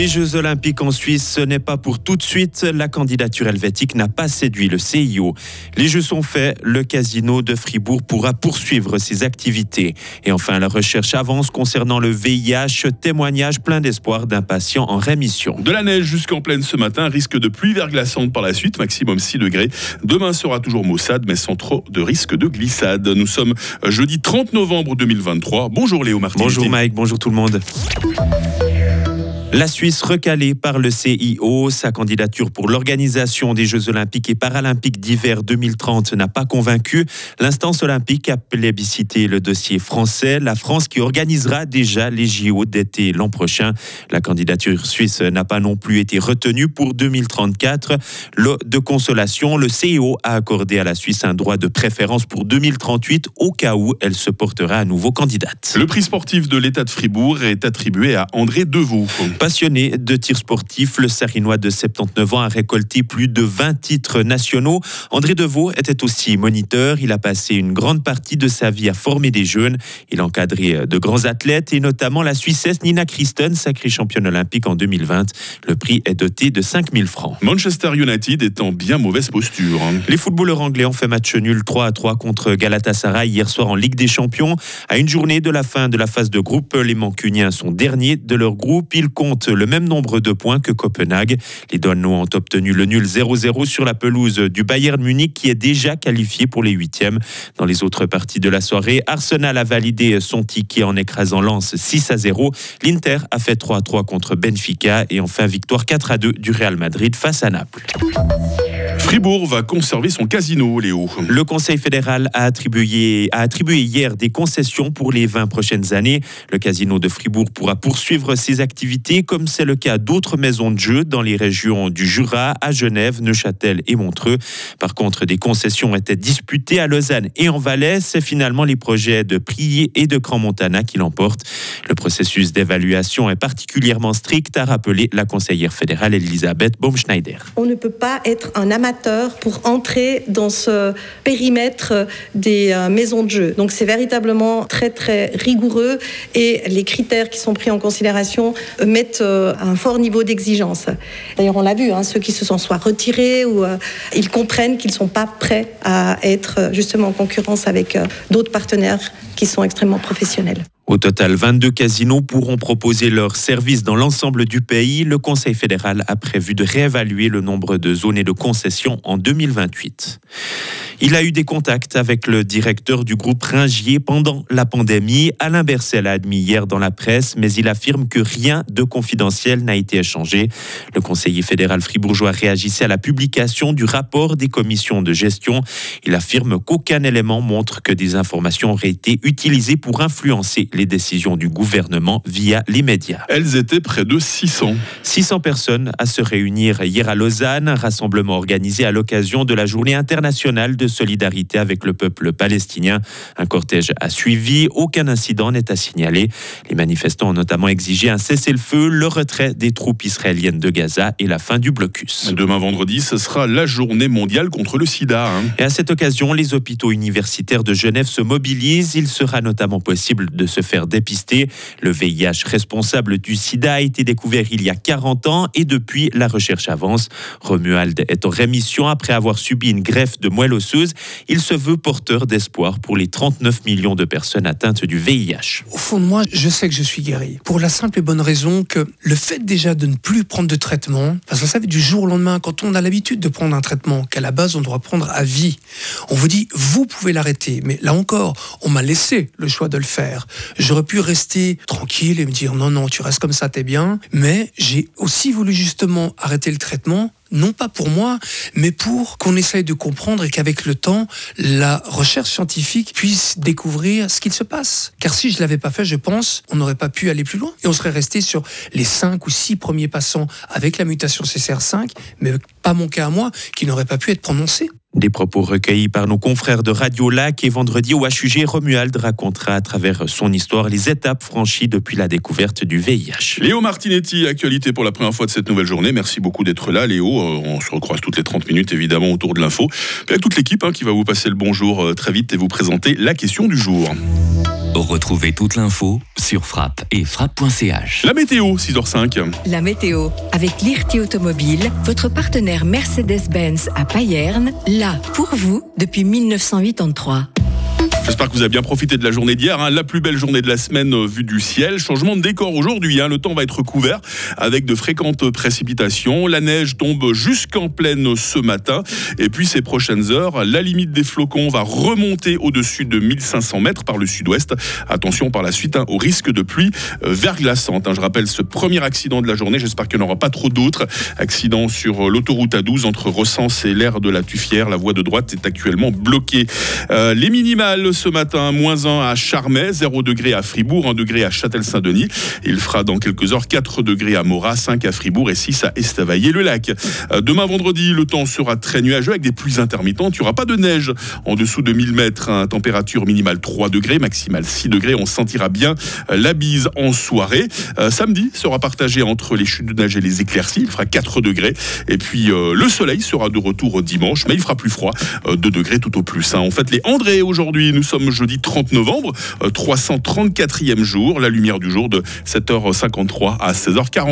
Les Jeux Olympiques en Suisse, ce n'est pas pour tout de suite. La candidature helvétique n'a pas séduit le CIO. Les Jeux sont faits. Le casino de Fribourg pourra poursuivre ses activités. Et enfin, la recherche avance concernant le VIH. Témoignage plein d'espoir d'un patient en rémission. De la neige jusqu'en pleine ce matin, risque de pluie verglaçante par la suite, maximum 6 degrés. Demain sera toujours maussade, mais sans trop de risque de glissade. Nous sommes jeudi 30 novembre 2023. Bonjour Léo Martin. Bonjour Mike, bonjour tout le monde. La Suisse recalée par le CIO, sa candidature pour l'organisation des Jeux olympiques et paralympiques d'hiver 2030 n'a pas convaincu. L'instance olympique a plébiscité le dossier français, la France qui organisera déjà les JO d'été l'an prochain. La candidature suisse n'a pas non plus été retenue pour 2034. Le de consolation, le CIO a accordé à la Suisse un droit de préférence pour 2038 au cas où elle se portera à nouveau candidate. Le prix sportif de l'État de Fribourg est attribué à André Deveau. Passionné de tir sportif, le Sarinois de 79 ans a récolté plus de 20 titres nationaux. André Deveau était aussi moniteur. Il a passé une grande partie de sa vie à former des jeunes. Il a encadré de grands athlètes et notamment la Suissesse Nina Christen, sacrée championne olympique en 2020. Le prix est doté de 5000 francs. Manchester United est en bien mauvaise posture. Hein. Les footballeurs anglais ont fait match nul 3 à 3 contre Galatasaray hier soir en Ligue des Champions. À une journée de la fin de la phase de groupe, les Mancuniens sont derniers de leur groupe. Ils comptent le même nombre de points que Copenhague. Les Danois ont obtenu le nul 0-0 sur la pelouse du Bayern Munich qui est déjà qualifié pour les huitièmes. Dans les autres parties de la soirée, Arsenal a validé son ticket en écrasant Lens 6 0. L'Inter a fait 3-3 contre Benfica et enfin victoire 4-2 du Real Madrid face à Naples. Fribourg va conserver son casino, Léo. Le Conseil fédéral a attribué, a attribué hier des concessions pour les 20 prochaines années. Le casino de Fribourg pourra poursuivre ses activités comme c'est le cas d'autres maisons de jeu dans les régions du Jura, à Genève, Neuchâtel et Montreux. Par contre, des concessions étaient disputées à Lausanne et en Valais. C'est finalement les projets de Prier et de Grand-Montana qui l'emportent. Le processus d'évaluation est particulièrement strict, a rappelé la conseillère fédérale Elisabeth Baumschneider. On ne peut pas être un amateur pour entrer dans ce périmètre des euh, maisons de jeu. Donc c'est véritablement très très rigoureux et les critères qui sont pris en considération mettent euh, un fort niveau d'exigence. D'ailleurs on l'a vu, hein, ceux qui se sont soit retirés ou euh, ils comprennent qu'ils ne sont pas prêts à être justement en concurrence avec d'autres partenaires qui sont extrêmement professionnels. Au total, 22 casinos pourront proposer leurs services dans l'ensemble du pays. Le Conseil fédéral a prévu de réévaluer le nombre de zones et de concessions en 2028. Il a eu des contacts avec le directeur du groupe Ringier pendant la pandémie. Alain Bercel a admis hier dans la presse, mais il affirme que rien de confidentiel n'a été échangé. Le conseiller fédéral fribourgeois réagissait à la publication du rapport des commissions de gestion. Il affirme qu'aucun élément montre que des informations auraient été utilisées pour influencer décisions du gouvernement via les médias. Elles étaient près de 600. 600 personnes à se réunir hier à Lausanne, un rassemblement organisé à l'occasion de la journée internationale de solidarité avec le peuple palestinien. Un cortège a suivi, aucun incident n'est à signaler. Les manifestants ont notamment exigé un cessez-le-feu, le retrait des troupes israéliennes de Gaza et la fin du blocus. Demain vendredi, ce sera la journée mondiale contre le sida. Hein. Et à cette occasion, les hôpitaux universitaires de Genève se mobilisent. Il sera notamment possible de se faire dépister. Le VIH responsable du sida a été découvert il y a 40 ans et depuis, la recherche avance. Romuald est en rémission après avoir subi une greffe de moelle osseuse. Il se veut porteur d'espoir pour les 39 millions de personnes atteintes du VIH. Au fond de moi, je sais que je suis guéri. Pour la simple et bonne raison que le fait déjà de ne plus prendre de traitement, parce que vous savez, du jour au lendemain, quand on a l'habitude de prendre un traitement qu'à la base on doit prendre à vie, on vous dit, vous pouvez l'arrêter. Mais là encore, on m'a laissé le choix de le faire. J'aurais pu rester tranquille et me dire non, non, tu restes comme ça, t'es bien. Mais j'ai aussi voulu justement arrêter le traitement non pas pour moi, mais pour qu'on essaye de comprendre et qu'avec le temps, la recherche scientifique puisse découvrir ce qu'il se passe. Car si je l'avais pas fait, je pense, on n'aurait pas pu aller plus loin. Et on serait resté sur les cinq ou six premiers passants avec la mutation CCR5, mais pas mon cas à moi, qui n'aurait pas pu être prononcé. Des propos recueillis par nos confrères de Radio Lac et vendredi au HUG, Romuald racontera à travers son histoire les étapes franchies depuis la découverte du VIH. Léo Martinetti, actualité pour la première fois de cette nouvelle journée. Merci beaucoup d'être là, Léo. Euh, on se recroise toutes les 30 minutes, évidemment, autour de l'info. Avec toute l'équipe hein, qui va vous passer le bonjour euh, très vite et vous présenter la question du jour. Retrouvez toute l'info sur frappe et frappe.ch. La météo, 6h05. La météo, avec l'IRT Automobile, votre partenaire Mercedes-Benz à Payerne, là pour vous depuis 1983. J'espère que vous avez bien profité de la journée d'hier, hein. la plus belle journée de la semaine euh, vue du ciel. Changement de décor aujourd'hui, hein. le temps va être couvert avec de fréquentes précipitations. La neige tombe jusqu'en pleine ce matin. Et puis ces prochaines heures, la limite des flocons va remonter au-dessus de 1500 mètres par le sud-ouest. Attention par la suite hein, au risque de pluie euh, verglaçante. Je rappelle ce premier accident de la journée, j'espère qu'il n'y en aura pas trop d'autres. Accident sur euh, l'autoroute A12 entre Recense et l'aire de la Tuffière. La voie de droite est actuellement bloquée. les minimales ce matin, moins 1 à Charmey, 0 degré à Fribourg, 1 degré à Châtel-Saint-Denis. Il fera dans quelques heures 4 degrés à Morat, 5 à Fribourg et 6 à Estavayer-le-Lac. Euh, demain vendredi, le temps sera très nuageux avec des pluies intermittentes. Il n'y aura pas de neige en dessous de 1000 mètres. Hein. Température minimale 3 degrés, maximale 6 degrés. On sentira bien euh, la bise en soirée. Euh, samedi sera partagé entre les chutes de neige et les éclaircies. Il fera 4 degrés. Et puis le soleil sera de retour dimanche, mais il fera plus froid, 2 degrés tout au plus. Hein. En fait, les André aujourd'hui, nous sommes jeudi 30 novembre, 334e jour, la lumière du jour de 7h53 à 16h40.